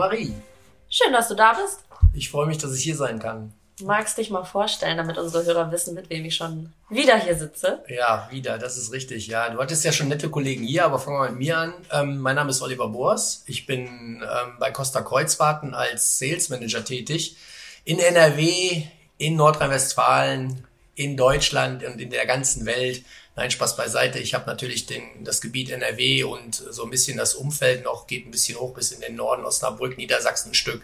Marie. Schön, dass du da bist. Ich freue mich, dass ich hier sein kann. Magst dich mal vorstellen, damit unsere Hörer wissen, mit wem ich schon wieder hier sitze? Ja, wieder, das ist richtig. Ja, du hattest ja schon nette Kollegen hier, aber fangen wir mit mir an. Ähm, mein Name ist Oliver Boers. Ich bin ähm, bei Costa Kreuzfahrten als Sales Manager tätig. In NRW, in Nordrhein-Westfalen, in Deutschland und in der ganzen Welt. Nein, Spaß beiseite. Ich habe natürlich den, das Gebiet NRW und so ein bisschen das Umfeld noch, geht ein bisschen hoch bis in den Norden, Osnabrück, Niedersachsen ein Stück.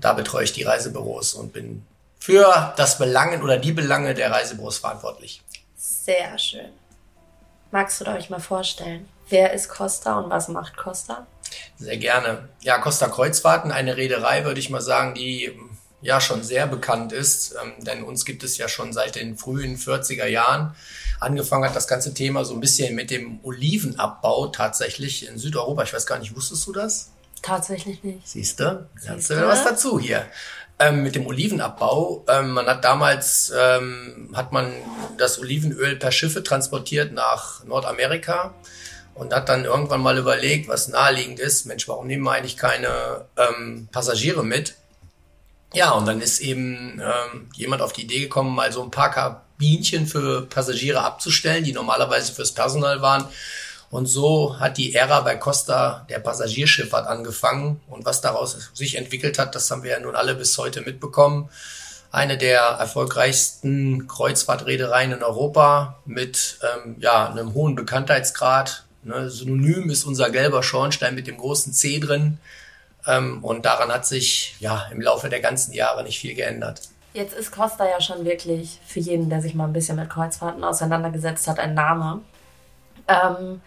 Da betreue ich die Reisebüros und bin für das Belangen oder die Belange der Reisebüros verantwortlich. Sehr schön. Magst du euch mal vorstellen, wer ist Costa und was macht Costa? Sehr gerne. Ja, Costa Kreuzfahrten, eine Reederei, würde ich mal sagen, die ja schon sehr bekannt ist, ähm, denn uns gibt es ja schon seit den frühen 40er Jahren. Angefangen hat das ganze Thema so ein bisschen mit dem Olivenabbau tatsächlich in Südeuropa. Ich weiß gar nicht, wusstest du das? Tatsächlich nicht. Siehst du? Lernst du wieder was dazu hier. Ähm, mit dem Olivenabbau. Ähm, man hat damals, ähm, hat man das Olivenöl per Schiffe transportiert nach Nordamerika und hat dann irgendwann mal überlegt, was naheliegend ist. Mensch, warum nehmen wir eigentlich keine ähm, Passagiere mit? Ja, und dann ist eben ähm, jemand auf die Idee gekommen, mal so ein paar Kabinchen für Passagiere abzustellen, die normalerweise fürs Personal waren. Und so hat die Ära bei Costa der Passagierschifffahrt angefangen. Und was daraus sich entwickelt hat, das haben wir ja nun alle bis heute mitbekommen. Eine der erfolgreichsten Kreuzfahrtreedereien in Europa mit ähm, ja, einem hohen Bekanntheitsgrad. Ne, synonym ist unser gelber Schornstein mit dem großen C drin. Ähm, und daran hat sich ja im Laufe der ganzen Jahre nicht viel geändert. Jetzt ist Costa ja schon wirklich für jeden, der sich mal ein bisschen mit Kreuzfahrten auseinandergesetzt hat, ein Name. Ähm,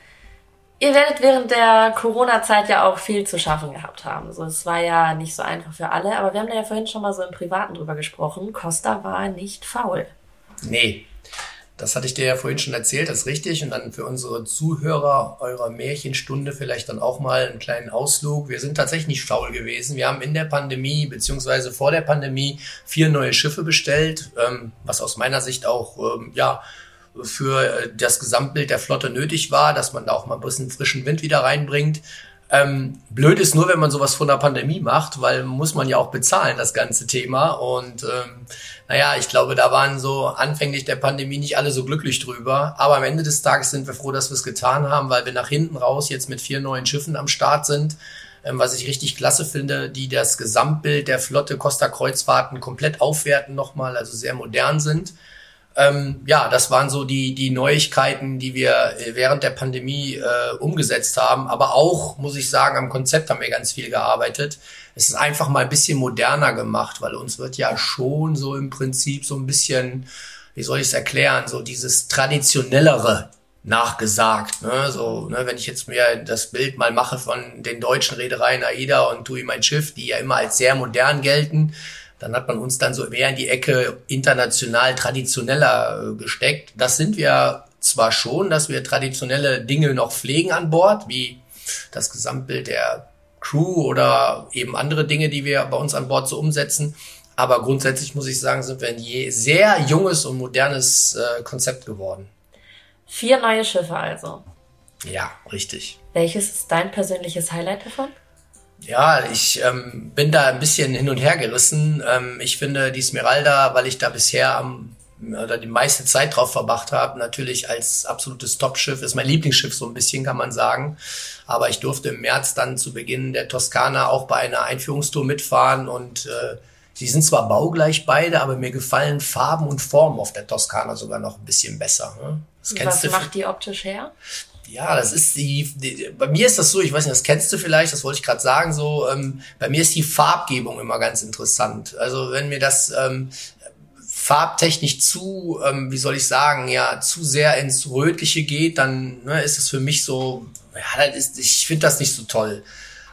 ihr werdet während der Corona-Zeit ja auch viel zu schaffen gehabt haben. So, es war ja nicht so einfach für alle, aber wir haben da ja vorhin schon mal so im Privaten drüber gesprochen. Costa war nicht faul. Nee, das hatte ich dir ja vorhin schon erzählt, das ist richtig. Und dann für unsere Zuhörer eurer Märchenstunde vielleicht dann auch mal einen kleinen Ausflug. Wir sind tatsächlich nicht faul gewesen. Wir haben in der Pandemie beziehungsweise vor der Pandemie vier neue Schiffe bestellt, ähm, was aus meiner Sicht auch, ähm, ja, für das Gesamtbild der Flotte nötig war, dass man da auch mal ein bisschen frischen Wind wieder reinbringt. Ähm, blöd ist nur, wenn man sowas von der Pandemie macht, weil muss man ja auch bezahlen, das ganze Thema. Und ähm, naja, ich glaube, da waren so anfänglich der Pandemie nicht alle so glücklich drüber. Aber am Ende des Tages sind wir froh, dass wir es getan haben, weil wir nach hinten raus jetzt mit vier neuen Schiffen am Start sind. Ähm, was ich richtig klasse finde, die das Gesamtbild der Flotte Costa Kreuzfahrten komplett aufwerten nochmal, also sehr modern sind. Ähm, ja, das waren so die, die Neuigkeiten, die wir äh, während der Pandemie äh, umgesetzt haben. Aber auch, muss ich sagen, am Konzept haben wir ganz viel gearbeitet. Es ist einfach mal ein bisschen moderner gemacht, weil uns wird ja schon so im Prinzip so ein bisschen, wie soll ich es erklären, so dieses traditionellere nachgesagt. Ne? So, ne, wenn ich jetzt mir das Bild mal mache von den deutschen Reedereien AIDA und TUI mein Schiff, die ja immer als sehr modern gelten, dann hat man uns dann so mehr in die Ecke international traditioneller äh, gesteckt. Das sind wir zwar schon, dass wir traditionelle Dinge noch pflegen an Bord, wie das Gesamtbild der Crew oder eben andere Dinge, die wir bei uns an Bord so umsetzen. Aber grundsätzlich muss ich sagen, sind wir ein je sehr junges und modernes äh, Konzept geworden. Vier neue Schiffe also. Ja, richtig. Welches ist dein persönliches Highlight davon? Ja, ich ähm, bin da ein bisschen hin und her gerissen. Ähm, ich finde die Smeralda, weil ich da bisher am oder die meiste Zeit drauf verbracht habe, natürlich als absolutes Top-Schiff, ist mein Lieblingsschiff so ein bisschen, kann man sagen. Aber ich durfte im März dann zu Beginn der Toskana auch bei einer Einführungstour mitfahren und äh, sie sind zwar baugleich beide, aber mir gefallen Farben und Formen auf der Toskana sogar noch ein bisschen besser. Ne? Was macht die optisch her? Ja, das ist die, die, bei mir ist das so, ich weiß nicht, das kennst du vielleicht, das wollte ich gerade sagen, so, ähm, bei mir ist die Farbgebung immer ganz interessant. Also wenn mir das ähm, farbtechnisch zu, ähm, wie soll ich sagen, ja, zu sehr ins Rötliche geht, dann ne, ist es für mich so, ja, das ist, ich finde das nicht so toll.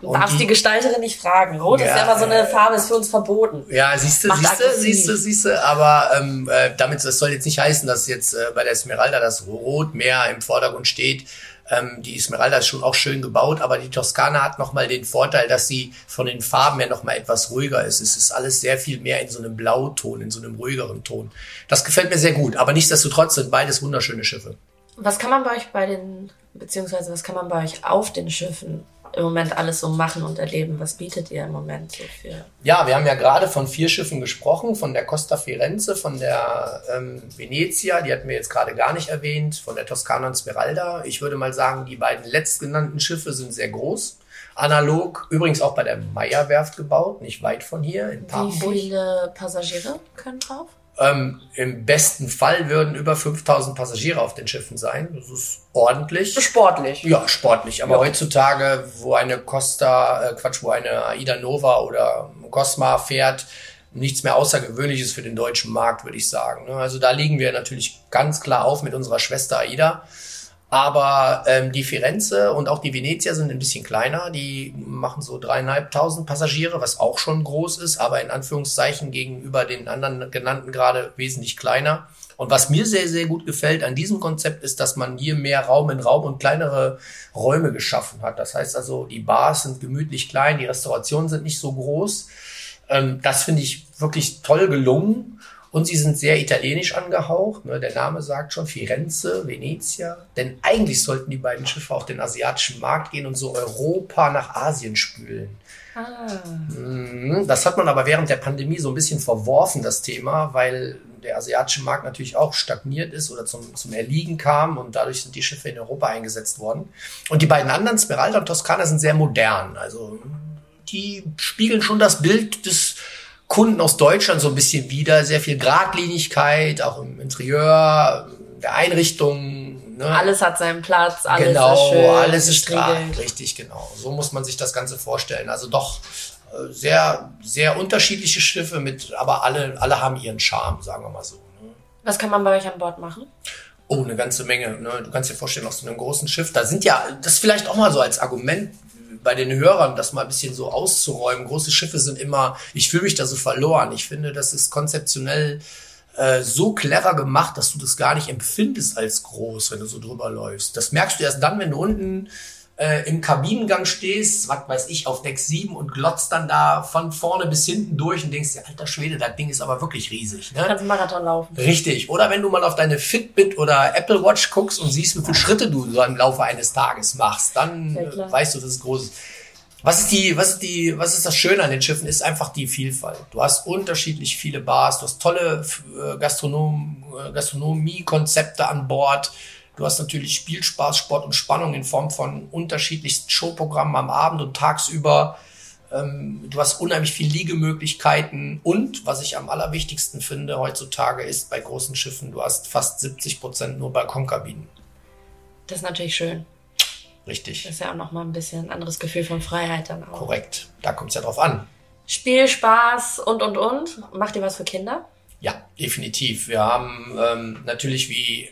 Du darfst die, die, Gestalterin nicht fragen. Rot ja, ist ja immer so eine Farbe, ist für uns verboten. Ja, siehst du, siehst du, siehst du, siehst du, aber ähm, äh, damit, das soll jetzt nicht heißen, dass jetzt äh, bei der Esmeralda das Rot mehr im Vordergrund steht. Ähm, die Esmeralda ist schon auch schön gebaut, aber die Toskana hat nochmal den Vorteil, dass sie von den Farben her nochmal etwas ruhiger ist. Es ist alles sehr viel mehr in so einem Blauton, in so einem ruhigeren Ton. Das gefällt mir sehr gut, aber nichtsdestotrotz sind beides wunderschöne Schiffe. Was kann man bei euch bei den, beziehungsweise was kann man bei euch auf den Schiffen im Moment alles so machen und erleben? Was bietet ihr im Moment so für? Ja, wir haben ja gerade von vier Schiffen gesprochen, von der Costa Firenze, von der ähm, Venezia, die hatten wir jetzt gerade gar nicht erwähnt, von der Toskana und Smeralda. Ich würde mal sagen, die beiden letztgenannten Schiffe sind sehr groß. Analog, übrigens auch bei der Meyer-Werft gebaut, nicht weit von hier in Papenburg. Wie viele Passagiere können drauf? Ähm, Im besten Fall würden über 5000 Passagiere auf den Schiffen sein. Das ist ordentlich. Sportlich. Ja, sportlich. Aber ja. heutzutage, wo eine Costa, äh, Quatsch, wo eine Aida Nova oder Cosma fährt, nichts mehr Außergewöhnliches für den deutschen Markt, würde ich sagen. Also da liegen wir natürlich ganz klar auf mit unserer Schwester Aida. Aber ähm, die Firenze und auch die Venezia sind ein bisschen kleiner. Die machen so dreieinhalbtausend Passagiere, was auch schon groß ist, aber in Anführungszeichen gegenüber den anderen genannten gerade wesentlich kleiner. Und was mir sehr, sehr gut gefällt an diesem Konzept ist, dass man hier mehr Raum in Raum und kleinere Räume geschaffen hat. Das heißt also, die Bars sind gemütlich klein, die Restaurationen sind nicht so groß. Ähm, das finde ich wirklich toll gelungen. Und sie sind sehr italienisch angehaucht. Ne? Der Name sagt schon Firenze, Venezia. Denn eigentlich sollten die beiden Schiffe auf den asiatischen Markt gehen und so Europa nach Asien spülen. Ah. Mhm. Das hat man aber während der Pandemie so ein bisschen verworfen, das Thema, weil der asiatische Markt natürlich auch stagniert ist oder zum, zum Erliegen kam und dadurch sind die Schiffe in Europa eingesetzt worden. Und die beiden anderen, Smeralda und Toskana, sind sehr modern. Also die spiegeln schon das Bild des Kunden aus Deutschland so ein bisschen wieder. Sehr viel Gradlinigkeit, auch im Interieur, der Einrichtung. Ne? Alles hat seinen Platz, alles genau, ist schön. Alles ist gerade, richtig, genau. So muss man sich das Ganze vorstellen. Also doch äh, sehr, sehr unterschiedliche Schiffe mit, aber alle, alle haben ihren Charme, sagen wir mal so. Ne? Was kann man bei euch an Bord machen? Oh, eine ganze Menge. Ne? Du kannst dir vorstellen, aus so einem großen Schiff, da sind ja, das vielleicht auch mal so als Argument bei den Hörern das mal ein bisschen so auszuräumen. Große Schiffe sind immer, ich fühle mich da so verloren. Ich finde, das ist konzeptionell äh, so clever gemacht, dass du das gar nicht empfindest als groß, wenn du so drüber läufst. Das merkst du erst dann, wenn du unten äh, im Kabinengang stehst, was weiß ich, auf Deck 7 und glotzt dann da von vorne bis hinten durch und denkst dir, alter Schwede, das Ding ist aber wirklich riesig. Ne? Kannst Marathon laufen. Richtig. Oder wenn du mal auf deine Fitbit oder Apple Watch guckst und siehst, wie viele Schritte du so im Laufe eines Tages machst, dann weißt du, das ist großes. Was ist die, was ist die, was ist das Schöne an den Schiffen? Ist einfach die Vielfalt. Du hast unterschiedlich viele Bars, du hast tolle äh, Gastronom, äh, Gastronomie-Konzepte an Bord. Du hast natürlich Spielspaß, Sport und Spannung in Form von unterschiedlichsten Showprogrammen am Abend und tagsüber. Ähm, du hast unheimlich viele Liegemöglichkeiten und was ich am allerwichtigsten finde heutzutage ist bei großen Schiffen, du hast fast 70 Prozent nur Balkonkabinen. Das ist natürlich schön. Richtig. Das ist ja auch nochmal ein bisschen ein anderes Gefühl von Freiheit dann auch. Korrekt. Da kommt es ja drauf an. Spiel, Spaß und, und, und. Macht ihr was für Kinder? Ja, definitiv. Wir haben ähm, natürlich wie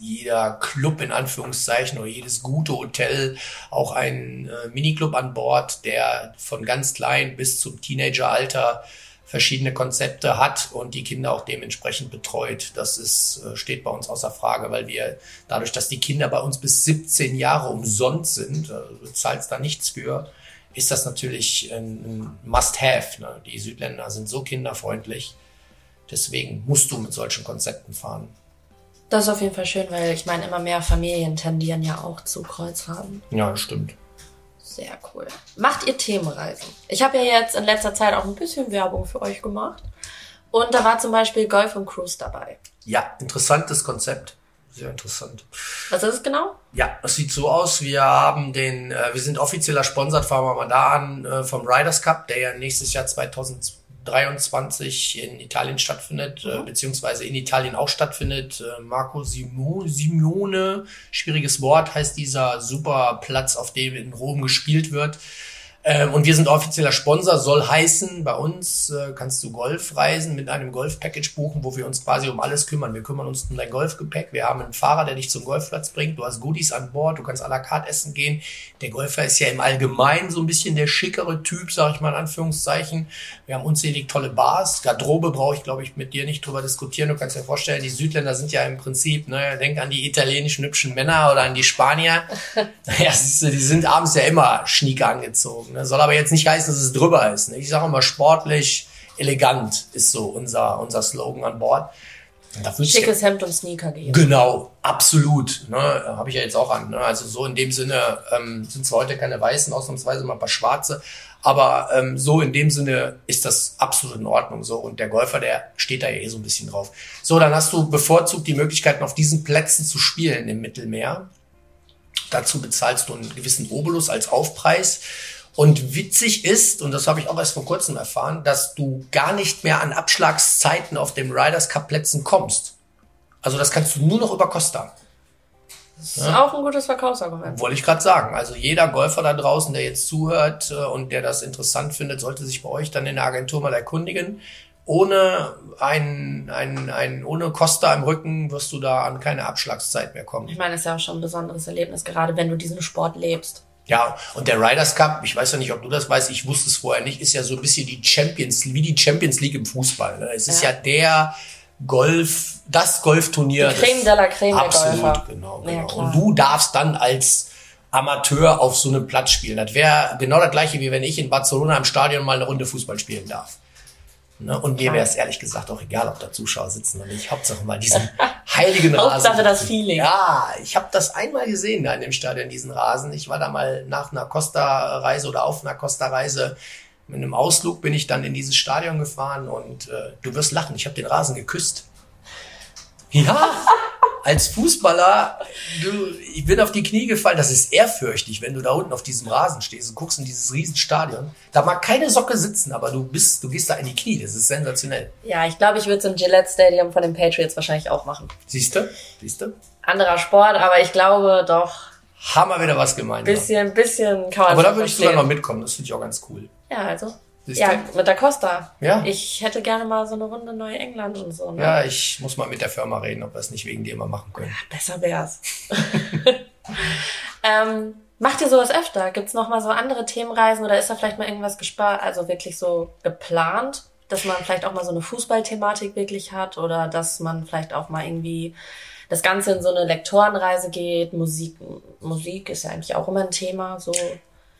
jeder Club in Anführungszeichen oder jedes gute Hotel auch einen äh, Miniclub an Bord, der von ganz klein bis zum Teenageralter verschiedene Konzepte hat und die Kinder auch dementsprechend betreut. Das ist, äh, steht bei uns außer Frage, weil wir dadurch, dass die Kinder bei uns bis 17 Jahre umsonst sind, äh, du zahlst da nichts für, ist das natürlich ein Must-Have. Ne? Die Südländer sind so kinderfreundlich. Deswegen musst du mit solchen Konzepten fahren. Das ist auf jeden Fall schön, weil ich meine, immer mehr Familien tendieren ja auch zu Kreuzfahrten. Ja, das stimmt. Sehr cool. Macht ihr Themenreisen? Ich habe ja jetzt in letzter Zeit auch ein bisschen Werbung für euch gemacht. Und da war zum Beispiel Golf und Cruise dabei. Ja, interessantes Konzept. Sehr interessant. Was ist es genau? Ja, es sieht so aus. Wir haben den, äh, wir sind offizieller Sponsor, fangen wir mal da an, äh, vom Riders Cup, der ja nächstes Jahr 2020 23 in Italien stattfindet, äh, mhm. äh, beziehungsweise in Italien auch stattfindet. Äh, Marco Simo, Simone, schwieriges Wort, heißt dieser super Platz, auf dem in Rom gespielt wird. Ähm, und wir sind offizieller Sponsor, soll heißen, bei uns äh, kannst du Golfreisen mit einem Golfpackage buchen, wo wir uns quasi um alles kümmern. Wir kümmern uns um dein Golfgepäck. Wir haben einen Fahrer, der dich zum Golfplatz bringt. Du hast Goodies an Bord, du kannst à la carte essen gehen. Der Golfer ist ja im Allgemeinen so ein bisschen der schickere Typ, sag ich mal in Anführungszeichen. Wir haben unzählig tolle Bars. Garderobe brauche ich, glaube ich, mit dir nicht drüber diskutieren. Du kannst dir vorstellen, die Südländer sind ja im Prinzip, ne, denk an die italienischen hübschen Männer oder an die Spanier. naja, siehst du, die sind abends ja immer schnieke angezogen. Ne? Soll aber jetzt nicht heißen, dass es drüber ist. Ne? Ich sage immer sportlich, elegant ist so unser, unser Slogan an Bord. Schickes Hemd und Sneaker geben. Genau, absolut. Ne, Habe ich ja jetzt auch an. Ne? Also so in dem Sinne ähm, sind zwar heute keine Weißen, ausnahmsweise mal ein paar Schwarze, aber ähm, so in dem Sinne ist das absolut in Ordnung. So und der Golfer, der steht da ja eh so ein bisschen drauf. So, dann hast du bevorzugt die Möglichkeiten, auf diesen Plätzen zu spielen im Mittelmeer. Dazu bezahlst du einen gewissen Obolus als Aufpreis. Und witzig ist, und das habe ich auch erst vor kurzem erfahren, dass du gar nicht mehr an Abschlagszeiten auf dem Riders Cup Plätzen kommst. Also das kannst du nur noch über Costa. Das ist ja? auch ein gutes Verkaufsargument. Wollte ich gerade sagen. Also jeder Golfer da draußen, der jetzt zuhört äh, und der das interessant findet, sollte sich bei euch dann in der Agentur mal erkundigen. Ohne ein, ein, ein, ohne Costa im Rücken wirst du da an keine Abschlagszeit mehr kommen. Ich meine, es ist ja auch schon ein besonderes Erlebnis, gerade wenn du diesen Sport lebst. Ja, und der Riders Cup, ich weiß ja nicht, ob du das weißt, ich wusste es vorher nicht, ist ja so ein bisschen die Champions, wie die Champions League im Fußball. Ne? Es ist ja, ja der Golf, das Golfturnier. Die Creme de la Creme absolut, Golfer. Genau, genau. Ja, und du darfst dann als Amateur auf so einem Platz spielen. Das wäre genau das gleiche, wie wenn ich in Barcelona im Stadion mal eine Runde Fußball spielen darf. Ne? Und mir wäre es ehrlich gesagt auch egal, ob da Zuschauer sitzen oder nicht. Hauptsache mal diesen heiligen Rasen. Hauptsache das Feeling. Ja, ich habe das einmal gesehen da in dem Stadion, diesen Rasen. Ich war da mal nach einer Costa-Reise oder auf einer Costa-Reise mit einem Ausflug bin ich dann in dieses Stadion gefahren und äh, du wirst lachen, ich habe den Rasen geküsst. Ja, als Fußballer, du, ich bin auf die Knie gefallen. Das ist ehrfürchtig, wenn du da unten auf diesem Rasen stehst und guckst in dieses Riesenstadion. Da mag keine Socke sitzen, aber du bist, du gehst da in die Knie. Das ist sensationell. Ja, ich glaube, ich würde es im Gillette Stadium von den Patriots wahrscheinlich auch machen. Siehst du? Siehst du? Anderer Sport, aber ich glaube doch. Haben wir wieder was gemeint. Bisschen, bisschen kann man Aber da würde ich sogar noch mitkommen. Das finde ich auch ganz cool. Ja, also. Siehst ja, du? mit der Costa. Ja. Ich hätte gerne mal so eine Runde Neuengland und so. Ne? Ja, ich muss mal mit der Firma reden, ob wir es nicht wegen dir mal machen können. Ja, besser wär's. ähm, macht ihr sowas öfter? Gibt's noch mal so andere Themenreisen oder ist da vielleicht mal irgendwas gespart, also wirklich so geplant, dass man vielleicht auch mal so eine Fußballthematik wirklich hat oder dass man vielleicht auch mal irgendwie das Ganze in so eine Lektorenreise geht? Musik, Musik ist ja eigentlich auch immer ein Thema, so.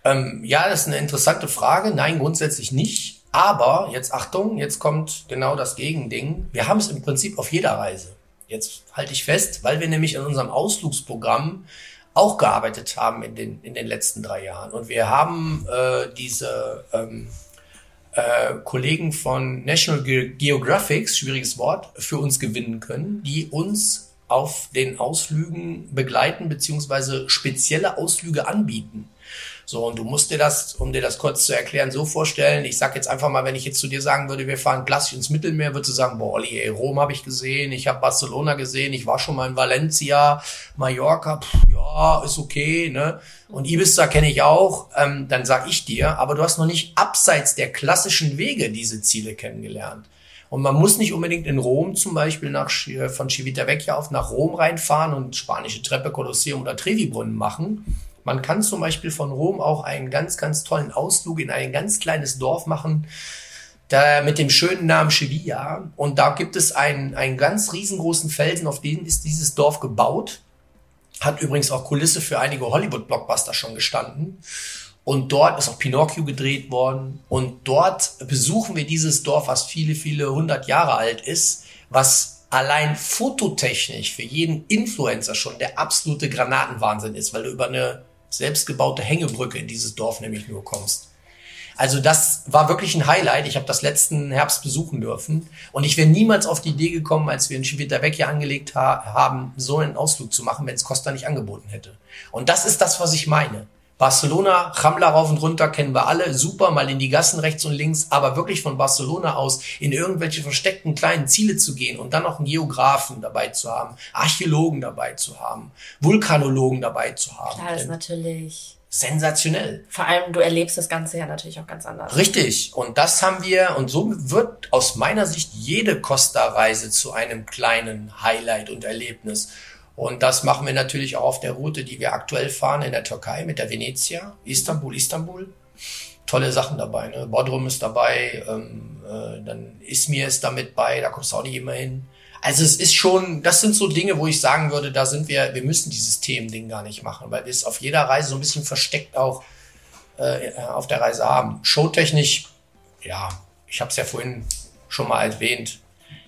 Ähm, ja, das ist eine interessante Frage. Nein, grundsätzlich nicht. Aber jetzt Achtung, jetzt kommt genau das Gegending. Wir haben es im Prinzip auf jeder Reise. Jetzt halte ich fest, weil wir nämlich in unserem Ausflugsprogramm auch gearbeitet haben in den, in den letzten drei Jahren. Und wir haben äh, diese ähm, äh, Kollegen von National Ge Geographic, schwieriges Wort, für uns gewinnen können, die uns auf den Ausflügen begleiten beziehungsweise spezielle Ausflüge anbieten. So, und du musst dir das, um dir das kurz zu erklären, so vorstellen. Ich sag jetzt einfach mal, wenn ich jetzt zu dir sagen würde, wir fahren klassisch ins Mittelmeer, würdest du sagen, boah, Olli, ey, Rom habe ich gesehen, ich habe Barcelona gesehen, ich war schon mal in Valencia, Mallorca, pff, ja, ist okay, ne? Und Ibiza kenne ich auch, ähm, dann sag ich dir, aber du hast noch nicht abseits der klassischen Wege diese Ziele kennengelernt. Und man muss nicht unbedingt in Rom zum Beispiel nach, von Civitavecchia auf nach Rom reinfahren und spanische Treppe, Kolosseum oder Trevi-Brunnen machen, man kann zum Beispiel von Rom auch einen ganz, ganz tollen Ausflug in ein ganz kleines Dorf machen, da mit dem schönen Namen Sevilla. Und da gibt es einen, einen ganz riesengroßen Felsen, auf dem ist dieses Dorf gebaut. Hat übrigens auch Kulisse für einige Hollywood-Blockbuster schon gestanden. Und dort ist auch Pinocchio gedreht worden. Und dort besuchen wir dieses Dorf, was viele, viele hundert Jahre alt ist, was allein fototechnisch für jeden Influencer schon der absolute Granatenwahnsinn ist, weil du über eine selbstgebaute Hängebrücke in dieses Dorf nämlich nur kommst. Also das war wirklich ein Highlight. Ich habe das letzten Herbst besuchen dürfen und ich wäre niemals auf die Idee gekommen, als wir in Civitavecchia angelegt ha haben, so einen Ausflug zu machen, wenn es Costa nicht angeboten hätte. Und das ist das, was ich meine. Barcelona, Rambla rauf und runter kennen wir alle, super, mal in die Gassen rechts und links, aber wirklich von Barcelona aus in irgendwelche versteckten kleinen Ziele zu gehen und dann noch einen Geografen dabei zu haben, Archäologen dabei zu haben, Vulkanologen dabei zu haben. Klar, das ist natürlich sensationell. Vor allem, du erlebst das Ganze ja natürlich auch ganz anders. Richtig. Und das haben wir, und so wird aus meiner Sicht jede Costa-Reise zu einem kleinen Highlight und Erlebnis. Und das machen wir natürlich auch auf der Route, die wir aktuell fahren in der Türkei mit der Venezia, Istanbul, Istanbul. Tolle Sachen dabei. Ne? Bodrum ist dabei, ähm, äh, dann Izmir ist damit bei, da kommst du auch nicht immer hin. Also es ist schon, das sind so Dinge, wo ich sagen würde, da sind wir, wir müssen dieses Themending gar nicht machen, weil wir es auf jeder Reise so ein bisschen versteckt auch äh, auf der Reise haben. Showtechnisch, ja, ich habe es ja vorhin schon mal erwähnt,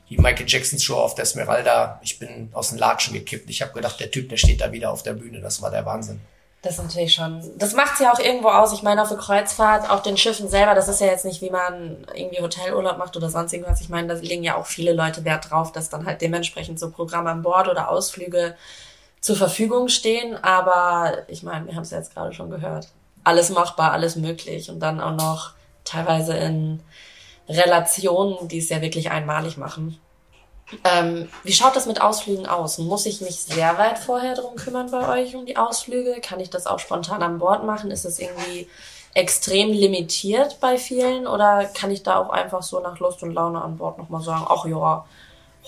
die Michael Jackson Show auf der Esmeralda. Ich bin aus den Latschen gekippt. Ich habe gedacht, der Typ, der steht da wieder auf der Bühne. Das war der Wahnsinn. Das ist natürlich schon, das macht ja auch irgendwo aus. Ich meine, auf der Kreuzfahrt, auf den Schiffen selber, das ist ja jetzt nicht, wie man irgendwie Hotelurlaub macht oder sonst irgendwas. Ich meine, da legen ja auch viele Leute Wert drauf, dass dann halt dementsprechend so Programme an Bord oder Ausflüge zur Verfügung stehen. Aber ich meine, wir haben es ja jetzt gerade schon gehört. Alles machbar, alles möglich. Und dann auch noch teilweise in Relationen, die es ja wirklich einmalig machen. Ähm, wie schaut das mit Ausflügen aus? Muss ich mich sehr weit vorher drum kümmern bei euch um die Ausflüge? Kann ich das auch spontan an Bord machen? Ist das irgendwie extrem limitiert bei vielen oder kann ich da auch einfach so nach Lust und Laune an Bord nochmal sagen, ach ja,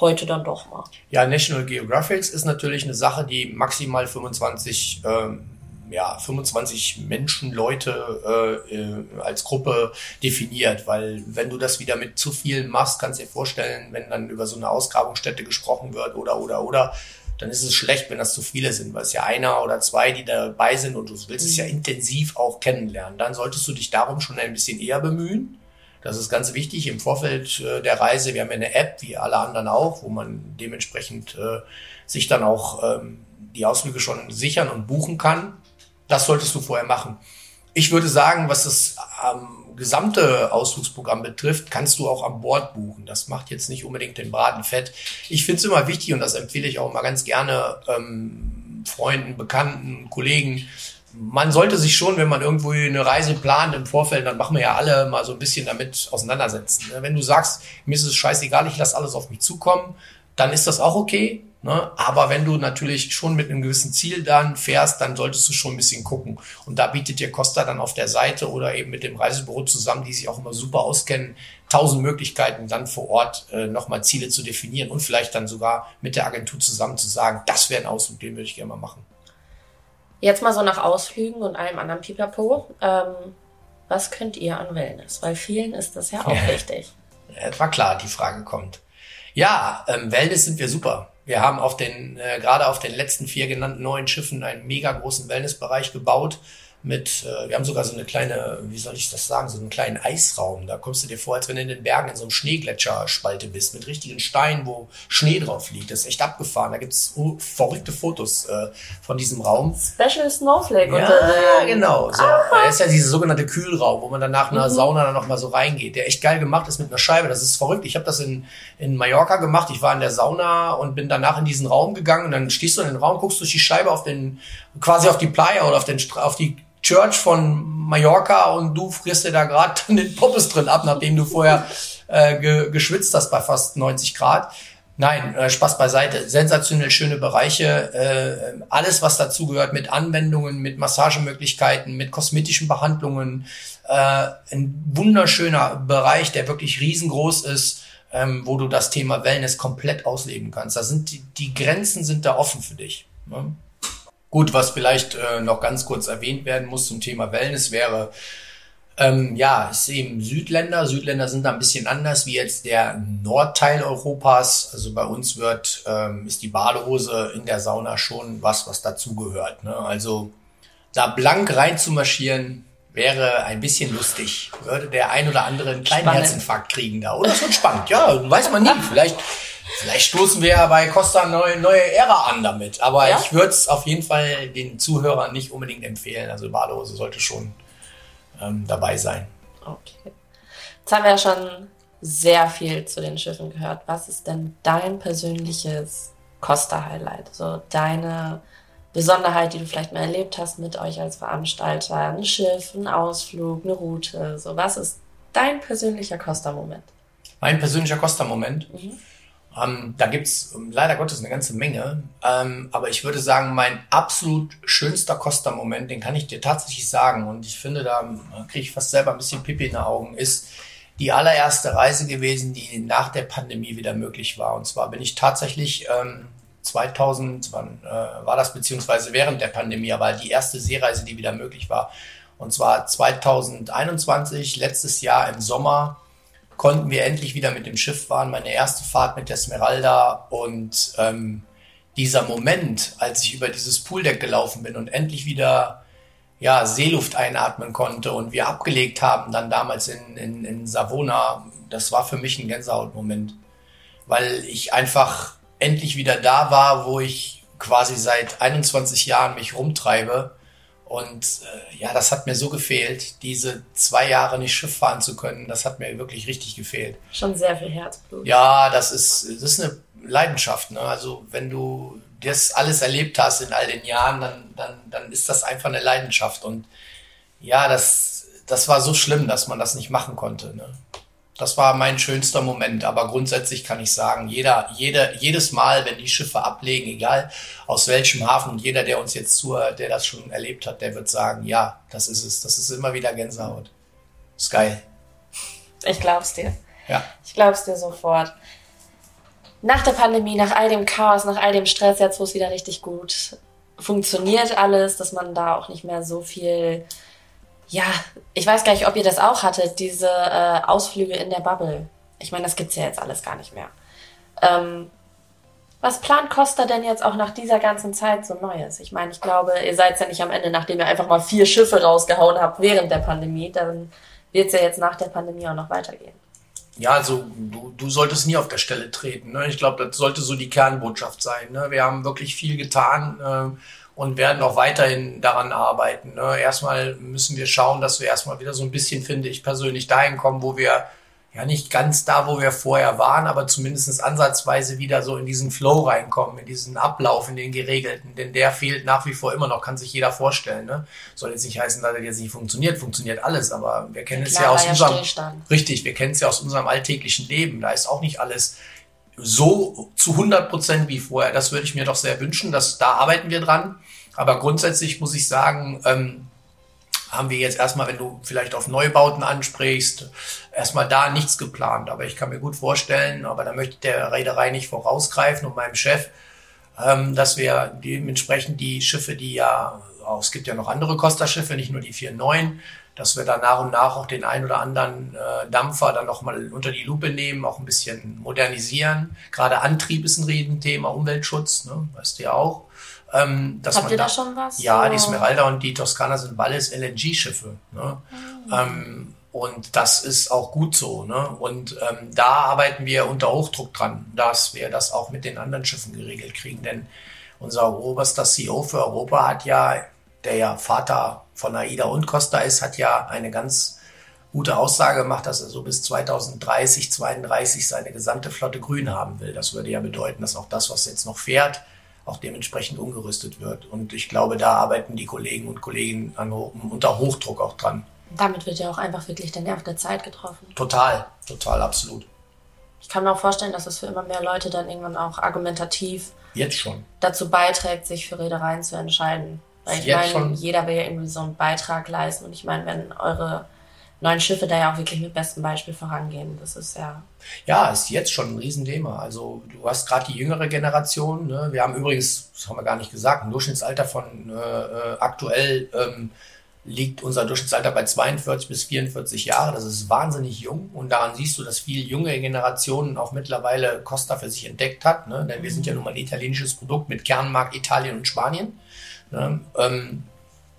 heute dann doch mal? Ja, National Geographic ist natürlich eine Sache, die maximal 25 ähm, ja, 25 Menschen, Leute äh, äh, als Gruppe definiert, weil wenn du das wieder mit zu vielen machst, kannst du dir vorstellen, wenn dann über so eine Ausgrabungsstätte gesprochen wird oder oder oder, dann ist es schlecht, wenn das zu viele sind, weil es ja einer oder zwei, die dabei sind und du willst es ja mhm. intensiv auch kennenlernen. Dann solltest du dich darum schon ein bisschen eher bemühen. Das ist ganz wichtig im Vorfeld äh, der Reise. Wir haben ja eine App, wie alle anderen auch, wo man dementsprechend äh, sich dann auch ähm, die Ausflüge schon sichern und buchen kann. Das solltest du vorher machen. Ich würde sagen, was das ähm, gesamte Ausflugsprogramm betrifft, kannst du auch an Bord buchen. Das macht jetzt nicht unbedingt den Braten fett. Ich finde es immer wichtig und das empfehle ich auch mal ganz gerne ähm, Freunden, Bekannten, Kollegen. Man sollte sich schon, wenn man irgendwo eine Reise plant im Vorfeld, dann machen wir ja alle mal so ein bisschen damit auseinandersetzen. Wenn du sagst, mir ist es scheißegal, ich lasse alles auf mich zukommen, dann ist das auch okay. Ne? Aber wenn du natürlich schon mit einem gewissen Ziel dann fährst, dann solltest du schon ein bisschen gucken. Und da bietet dir Costa dann auf der Seite oder eben mit dem Reisebüro zusammen, die sich auch immer super auskennen, tausend Möglichkeiten, dann vor Ort äh, nochmal Ziele zu definieren und vielleicht dann sogar mit der Agentur zusammen zu sagen, das wäre ein Ausflug, den würde ich gerne mal machen. Jetzt mal so nach Ausflügen und allem anderen Pipapo. Ähm, was könnt ihr an Wellness? Weil vielen ist das ja auch wichtig. Ja, war klar, die Frage kommt. Ja, ähm, Wellness sind wir super. Wir haben auf den, äh, gerade auf den letzten vier genannten neuen Schiffen einen mega großen Wellnessbereich gebaut mit, äh, wir haben sogar so eine kleine, wie soll ich das sagen, so einen kleinen Eisraum. Da kommst du dir vor, als wenn du in den Bergen in so einem Schneegletscherspalte bist, mit richtigen Steinen, wo Schnee drauf liegt. Das ist echt abgefahren. Da gibt's verrückte Fotos äh, von diesem Raum. Special Snowflake. Ja, unter genau. So. Da ist ja dieser sogenannte Kühlraum, wo man dann nach einer mhm. Sauna dann nochmal so reingeht, der echt geil gemacht ist mit einer Scheibe. Das ist verrückt. Ich habe das in, in Mallorca gemacht. Ich war in der Sauna und bin danach in diesen Raum gegangen und dann stehst du in den Raum, guckst durch die Scheibe auf den, quasi auf die Playa oder auf den, auf die Church von Mallorca und du frierst dir da gerade den Poppes drin ab, nachdem du vorher äh, ge geschwitzt hast bei fast 90 Grad. Nein, äh, Spaß beiseite. Sensationell schöne Bereiche. Äh, alles, was dazugehört mit Anwendungen, mit Massagemöglichkeiten, mit kosmetischen Behandlungen. Äh, ein wunderschöner Bereich, der wirklich riesengroß ist, ähm, wo du das Thema Wellness komplett ausleben kannst. Da sind die, die Grenzen sind da offen für dich. Ne? Gut, was vielleicht äh, noch ganz kurz erwähnt werden muss zum Thema Wellness wäre, ähm, ja, ist eben Südländer. Südländer sind da ein bisschen anders wie jetzt der Nordteil Europas. Also bei uns wird, ähm, ist die Badehose in der Sauna schon was, was dazugehört. Ne? Also da blank reinzumarschieren, wäre ein bisschen lustig. Würde der ein oder andere einen kleinen spannend. Herzinfarkt kriegen da. Oder wird spannend. Ja, weiß man nie. Vielleicht Vielleicht stoßen wir ja bei Costa eine neue, neue Ära an damit. Aber ja? ich würde es auf jeden Fall den Zuhörern nicht unbedingt empfehlen. Also Badehose sollte schon ähm, dabei sein. Okay. Jetzt haben wir ja schon sehr viel zu den Schiffen gehört. Was ist denn dein persönliches Costa-Highlight? So deine Besonderheit, die du vielleicht mal erlebt hast mit euch als Veranstalter? Ein Schiff, ein Ausflug, eine Route. So, was ist dein persönlicher Costa-Moment? Mein persönlicher Costa-Moment? Mhm. Ähm, da gibt's ähm, leider Gottes eine ganze Menge. Ähm, aber ich würde sagen, mein absolut schönster Costa-Moment, den kann ich dir tatsächlich sagen. Und ich finde, da äh, kriege ich fast selber ein bisschen Pipi in den Augen, ist die allererste Reise gewesen, die nach der Pandemie wieder möglich war. Und zwar bin ich tatsächlich ähm, 2000, wann äh, war das, beziehungsweise während der Pandemie, aber die erste Seereise, die wieder möglich war. Und zwar 2021, letztes Jahr im Sommer konnten wir endlich wieder mit dem Schiff fahren. Meine erste Fahrt mit der Smeralda und ähm, dieser Moment, als ich über dieses Pooldeck gelaufen bin und endlich wieder ja, Seeluft einatmen konnte und wir abgelegt haben, dann damals in, in, in Savona, das war für mich ein Gänsehautmoment. weil ich einfach endlich wieder da war, wo ich quasi seit 21 Jahren mich rumtreibe. Und äh, ja, das hat mir so gefehlt, diese zwei Jahre nicht Schiff fahren zu können. Das hat mir wirklich richtig gefehlt. Schon sehr viel Herzblut. Ja, das ist, das ist eine Leidenschaft. Ne? Also wenn du das alles erlebt hast in all den Jahren, dann, dann, dann ist das einfach eine Leidenschaft. Und ja, das, das war so schlimm, dass man das nicht machen konnte. Ne? Das war mein schönster Moment. Aber grundsätzlich kann ich sagen, jeder, jeder, jedes Mal, wenn die Schiffe ablegen, egal aus welchem Hafen, und jeder, der uns jetzt zuhört, der das schon erlebt hat, der wird sagen, ja, das ist es. Das ist immer wieder Gänsehaut. Ist geil. Ich glaub's dir. Ja. Ich glaub's dir sofort. Nach der Pandemie, nach all dem Chaos, nach all dem Stress, jetzt wo es wieder richtig gut funktioniert alles, dass man da auch nicht mehr so viel ja, ich weiß gar nicht, ob ihr das auch hattet, diese äh, Ausflüge in der Bubble. Ich meine, das gibt's ja jetzt alles gar nicht mehr. Ähm, was plant Costa denn jetzt auch nach dieser ganzen Zeit so Neues? Ich meine, ich glaube, ihr seid ja nicht am Ende, nachdem ihr einfach mal vier Schiffe rausgehauen habt während der Pandemie, dann wird's ja jetzt nach der Pandemie auch noch weitergehen. Ja, also du, du solltest nie auf der Stelle treten. Ne? Ich glaube, das sollte so die Kernbotschaft sein. Ne? Wir haben wirklich viel getan. Äh, und werden auch weiterhin daran arbeiten. Ne? Erstmal müssen wir schauen, dass wir erstmal wieder so ein bisschen, finde ich persönlich, dahin kommen, wo wir ja nicht ganz da, wo wir vorher waren, aber zumindest ansatzweise wieder so in diesen Flow reinkommen, in diesen Ablauf, in den geregelten, denn der fehlt nach wie vor immer noch, kann sich jeder vorstellen. Ne? Soll jetzt nicht heißen, dass er jetzt nicht funktioniert, funktioniert alles, aber wir kennen Klar, es ja aus unserem, richtig, wir kennen es ja aus unserem alltäglichen Leben, da ist auch nicht alles so zu 100 Prozent wie vorher. Das würde ich mir doch sehr wünschen, dass da arbeiten wir dran. Aber grundsätzlich muss ich sagen, ähm, haben wir jetzt erstmal, wenn du vielleicht auf Neubauten ansprichst, erstmal da nichts geplant. Aber ich kann mir gut vorstellen, aber da möchte der Reederei nicht vorausgreifen und meinem Chef, ähm, dass wir dementsprechend die Schiffe, die ja, oh, es gibt ja noch andere Costa-Schiffe, nicht nur die 4.9, dass wir da nach und nach auch den ein oder anderen äh, Dampfer dann nochmal unter die Lupe nehmen, auch ein bisschen modernisieren. Gerade Antrieb ist ein Riesenthema, Umweltschutz, ne, weißt du ja auch. Ähm, dass Habt man ihr da, da schon was? Ja, so? die Smeralda und die Toskana sind beides LNG-Schiffe. Ne? Mhm. Ähm, und das ist auch gut so. Ne? Und ähm, da arbeiten wir unter Hochdruck dran, dass wir das auch mit den anderen Schiffen geregelt kriegen. Denn unser oberster CEO für Europa hat ja, der ja Vater von AIDA und Costa ist, hat ja eine ganz gute Aussage gemacht, dass er so bis 2030, 32 seine gesamte Flotte grün haben will. Das würde ja bedeuten, dass auch das, was jetzt noch fährt, auch dementsprechend umgerüstet wird. Und ich glaube, da arbeiten die Kollegen und Kolleginnen an, unter Hochdruck auch dran. Damit wird ja auch einfach wirklich der Nerv der Zeit getroffen. Total, total, absolut. Ich kann mir auch vorstellen, dass es für immer mehr Leute dann irgendwann auch argumentativ jetzt schon dazu beiträgt, sich für Reedereien zu entscheiden. Weil ich jetzt meine, schon. jeder will ja irgendwie so einen Beitrag leisten. Und ich meine, wenn eure neuen Schiffe da ja auch wirklich mit bestem Beispiel vorangehen. Das ist ja. Ja, ist jetzt schon ein Riesenthema. Also du hast gerade die jüngere Generation. Ne? Wir haben übrigens, das haben wir gar nicht gesagt, ein Durchschnittsalter von äh, äh aktuell ähm, liegt unser Durchschnittsalter bei 42 bis 44 Jahre. Das ist wahnsinnig jung. Und daran siehst du, dass viele junge Generationen auch mittlerweile Costa für sich entdeckt hat. Ne? Denn wir sind ja nun mal ein italienisches Produkt mit Kernmarkt Italien und Spanien. Ne? Ähm,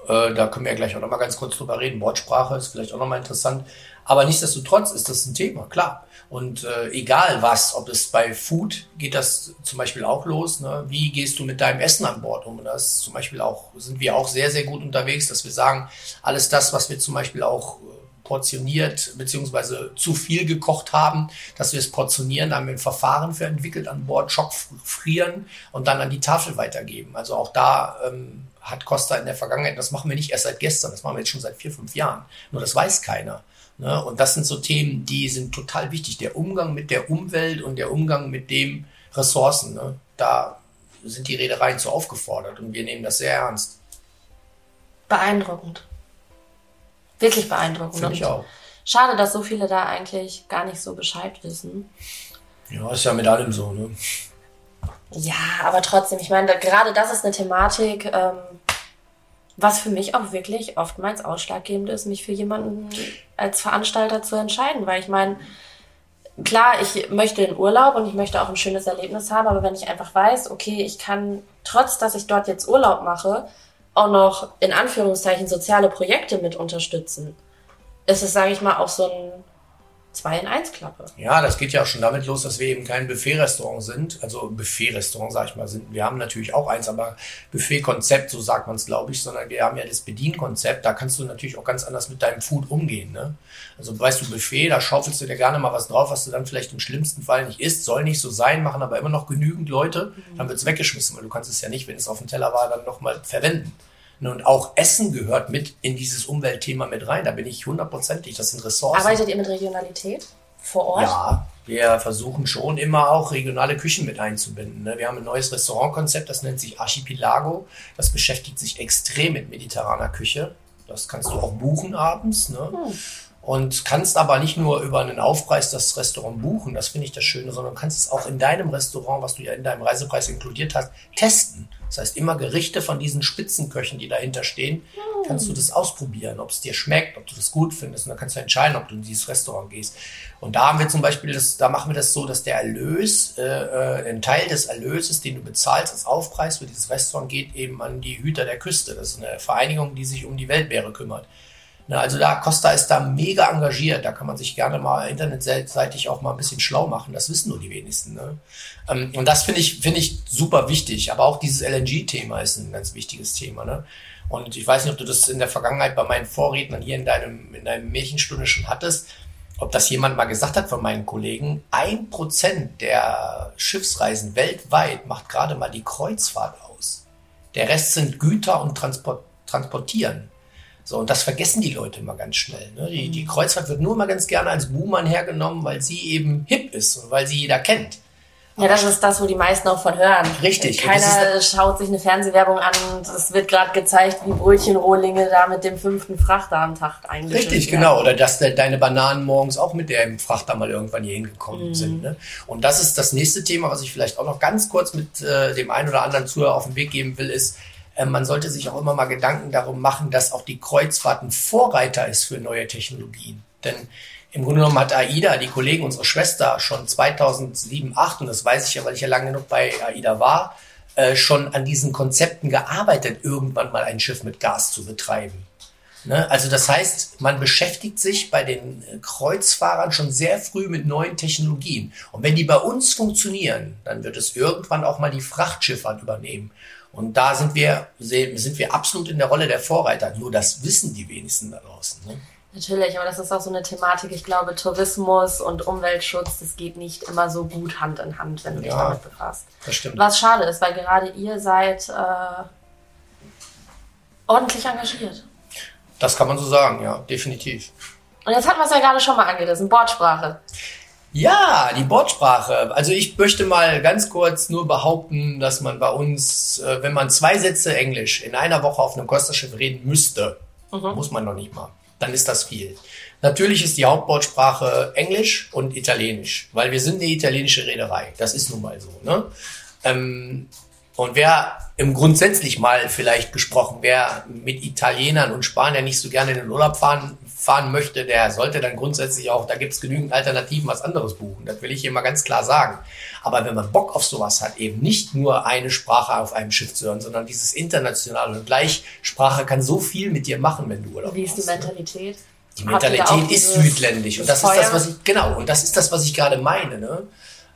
äh, da können wir ja gleich auch noch mal ganz kurz drüber reden. Wortsprache ist vielleicht auch noch mal interessant. Aber nichtsdestotrotz ist das ein Thema, klar. Und äh, egal was, ob es bei Food geht das zum Beispiel auch los. Ne? Wie gehst du mit deinem Essen an Bord um? Das zum Beispiel auch sind wir auch sehr sehr gut unterwegs, dass wir sagen, alles das, was wir zum Beispiel auch äh, portioniert beziehungsweise zu viel gekocht haben, dass wir es portionieren, haben wir ein Verfahren für entwickelt an Bord, schockfrieren und dann an die Tafel weitergeben. Also auch da ähm, hat Costa in der Vergangenheit, das machen wir nicht erst seit gestern, das machen wir jetzt schon seit vier, fünf Jahren. Nur das weiß keiner. Ne? Und das sind so Themen, die sind total wichtig. Der Umgang mit der Umwelt und der Umgang mit dem Ressourcen. Ne? Da sind die Reedereien zu aufgefordert und wir nehmen das sehr ernst. Beeindruckend. Wirklich beeindruckend. Finde ich auch. Schade, dass so viele da eigentlich gar nicht so Bescheid wissen. Ja, ist ja mit allem so, ne? Ja, aber trotzdem, ich meine, da, gerade das ist eine Thematik, ähm, was für mich auch wirklich oftmals ausschlaggebend ist, mich für jemanden als Veranstalter zu entscheiden, weil ich meine, klar, ich möchte in Urlaub und ich möchte auch ein schönes Erlebnis haben, aber wenn ich einfach weiß, okay, ich kann, trotz dass ich dort jetzt Urlaub mache, auch noch in Anführungszeichen soziale Projekte mit unterstützen, ist es, sage ich mal, auch so ein 2 in 1 Klappe. Ja, das geht ja auch schon damit los, dass wir eben kein Buffet-Restaurant sind. Also Buffet-Restaurant, sag ich mal, sind. Wir haben natürlich auch eins, aber Buffet-Konzept, so sagt man es, glaube ich, sondern wir haben ja das Bedienkonzept. Da kannst du natürlich auch ganz anders mit deinem Food umgehen. Ne? Also weißt du, Buffet, da schaufelst du dir gerne mal was drauf, was du dann vielleicht im schlimmsten Fall nicht isst. Soll nicht so sein, machen aber immer noch genügend Leute. Dann wird es weggeschmissen, weil du kannst es ja nicht, wenn es auf dem Teller war, dann nochmal verwenden. Und auch Essen gehört mit in dieses Umweltthema mit rein. Da bin ich hundertprozentig. Das sind Ressourcen. Arbeitet ihr mit Regionalität vor Ort? Ja, wir versuchen schon immer auch regionale Küchen mit einzubinden. Ne? Wir haben ein neues Restaurantkonzept, das nennt sich Archipelago. Das beschäftigt sich extrem mit mediterraner Küche. Das kannst du auch buchen abends. Ne? Hm. Und kannst aber nicht nur über einen Aufpreis das Restaurant buchen, das finde ich das Schöne, sondern kannst es auch in deinem Restaurant, was du ja in deinem Reisepreis inkludiert hast, testen. Das heißt, immer Gerichte von diesen Spitzenköchen, die dahinter stehen, kannst du das ausprobieren, ob es dir schmeckt, ob du das gut findest. Und dann kannst du entscheiden, ob du in dieses Restaurant gehst. Und da haben wir zum Beispiel, das, da machen wir das so, dass der Erlös, äh, äh ein Teil des Erlöses, den du bezahlst als Aufpreis für dieses Restaurant, geht eben an die Hüter der Küste. Das ist eine Vereinigung, die sich um die Weltmeere kümmert. Na, also da, Costa ist da mega engagiert. Da kann man sich gerne mal internetseitig auch mal ein bisschen schlau machen. Das wissen nur die wenigsten. Ne? Ähm, und das finde ich, finde ich super wichtig. Aber auch dieses LNG-Thema ist ein ganz wichtiges Thema. Ne? Und ich weiß nicht, ob du das in der Vergangenheit bei meinen Vorrednern hier in deinem, in deinem Märchenstunde schon hattest, ob das jemand mal gesagt hat von meinen Kollegen. Ein Prozent der Schiffsreisen weltweit macht gerade mal die Kreuzfahrt aus. Der Rest sind Güter und Transport, Transportieren. So, und das vergessen die Leute immer ganz schnell. Ne? Die, die Kreuzfahrt wird nur mal ganz gerne als Buhmann hergenommen, weil sie eben hip ist und weil sie jeder kennt. Ja, das ist das, wo die meisten auch von hören. Richtig. Keiner schaut sich eine Fernsehwerbung an und es wird gerade gezeigt, wie Brötchenrohlinge da mit dem fünften Frachter am Tag eingeschickt Richtig, werden. genau. Oder dass deine Bananen morgens auch mit dem Frachter mal irgendwann hier hingekommen mhm. sind. Ne? Und das ist das nächste Thema, was ich vielleicht auch noch ganz kurz mit äh, dem einen oder anderen Zuhörer auf den Weg geben will, ist, man sollte sich auch immer mal Gedanken darum machen, dass auch die Kreuzfahrt ein Vorreiter ist für neue Technologien. Denn im Grunde genommen hat AIDA, die Kollegen unserer Schwester, schon 2007, 2008, und das weiß ich ja, weil ich ja lange genug bei AIDA war, äh, schon an diesen Konzepten gearbeitet, irgendwann mal ein Schiff mit Gas zu betreiben. Ne? Also das heißt, man beschäftigt sich bei den äh, Kreuzfahrern schon sehr früh mit neuen Technologien. Und wenn die bei uns funktionieren, dann wird es irgendwann auch mal die Frachtschifffahrt übernehmen. Und da sind wir, sind wir absolut in der Rolle der Vorreiter. Nur das wissen die wenigsten da draußen. Ne? Natürlich, aber das ist auch so eine Thematik. Ich glaube, Tourismus und Umweltschutz, das geht nicht immer so gut Hand in Hand, wenn du dich damit befasst. Das stimmt. Was schade ist, weil gerade ihr seid äh, ordentlich engagiert. Das kann man so sagen, ja, definitiv. Und jetzt hatten wir es ja gerade schon mal angerissen, Bordsprache. Ja, die Bordsprache. Also ich möchte mal ganz kurz nur behaupten, dass man bei uns, äh, wenn man zwei Sätze Englisch in einer Woche auf einem Costa-Schiff reden müsste, mhm. muss man noch nicht mal, dann ist das viel. Natürlich ist die Hauptbordsprache Englisch und Italienisch, weil wir sind eine italienische Reederei. Das ist nun mal so. Ne? Ähm, und wer im grundsätzlich mal vielleicht gesprochen, wer mit Italienern und Spaniern nicht so gerne in den Urlaub fahren fahren möchte, der sollte dann grundsätzlich auch, da gibt es genügend Alternativen, was anderes buchen. Das will ich hier mal ganz klar sagen. Aber wenn man Bock auf sowas hat, eben nicht nur eine Sprache auf einem Schiff zu hören, sondern dieses internationale und Gleichsprache kann so viel mit dir machen, wenn du Urlaub Wie ist die Mentalität? Die Mentalität ist südländisch. Und das Feuer? ist das, was ich, genau, und das ist das, was ich gerade meine, ne?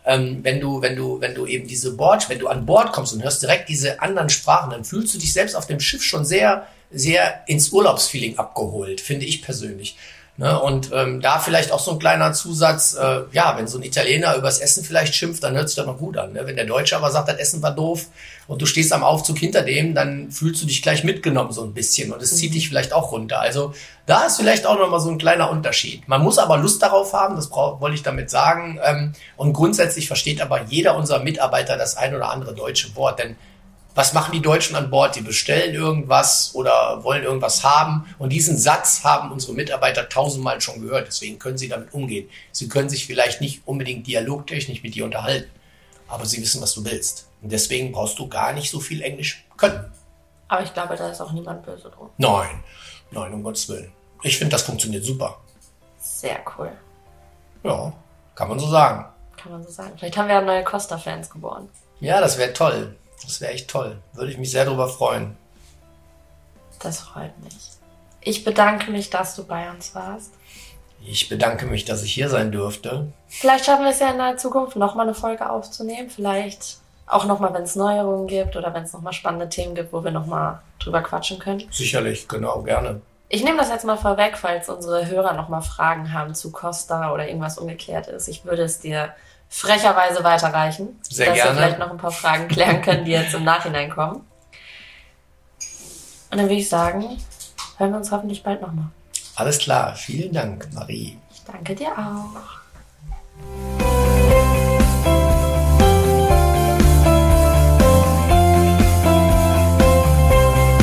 Ähm, wenn du, wenn du, wenn du eben diese Bord, wenn du an Bord kommst und hörst direkt diese anderen Sprachen, dann fühlst du dich selbst auf dem Schiff schon sehr sehr ins Urlaubsfeeling abgeholt, finde ich persönlich. Ne? Und ähm, da vielleicht auch so ein kleiner Zusatz, äh, ja, wenn so ein Italiener übers Essen vielleicht schimpft, dann hört sich das noch gut an. Ne? Wenn der Deutsche aber sagt, das Essen war doof und du stehst am Aufzug hinter dem, dann fühlst du dich gleich mitgenommen so ein bisschen und es zieht mhm. dich vielleicht auch runter. Also da ist vielleicht auch nochmal so ein kleiner Unterschied. Man muss aber Lust darauf haben, das wollte ich damit sagen. Ähm, und grundsätzlich versteht aber jeder unserer Mitarbeiter das ein oder andere deutsche Wort, denn was machen die Deutschen an Bord? Die bestellen irgendwas oder wollen irgendwas haben. Und diesen Satz haben unsere Mitarbeiter tausendmal schon gehört. Deswegen können sie damit umgehen. Sie können sich vielleicht nicht unbedingt dialogtechnisch mit dir unterhalten, aber sie wissen, was du willst. Und deswegen brauchst du gar nicht so viel Englisch können. Aber ich glaube, da ist auch niemand böse drum. Nein, nein, um Gottes Willen. Ich finde, das funktioniert super. Sehr cool. Ja, kann man so sagen. Kann man so sagen. Vielleicht haben wir ja neue Costa-Fans geboren. Ja, das wäre toll. Das wäre echt toll. Würde ich mich sehr darüber freuen. Das freut mich. Ich bedanke mich, dass du bei uns warst. Ich bedanke mich, dass ich hier sein durfte. Vielleicht schaffen wir es ja in der Zukunft, nochmal eine Folge aufzunehmen. Vielleicht auch nochmal, wenn es Neuerungen gibt oder wenn es nochmal spannende Themen gibt, wo wir nochmal drüber quatschen können. Sicherlich, genau, gerne. Ich nehme das jetzt mal vorweg, falls unsere Hörer nochmal Fragen haben zu Costa oder irgendwas ungeklärt ist. Ich würde es dir frecherweise weiterreichen, Sehr dass gerne. wir vielleicht noch ein paar Fragen klären können, die jetzt im Nachhinein kommen. Und dann würde ich sagen, hören wir uns hoffentlich bald nochmal. Alles klar, vielen Dank, Marie. Ich danke dir auch.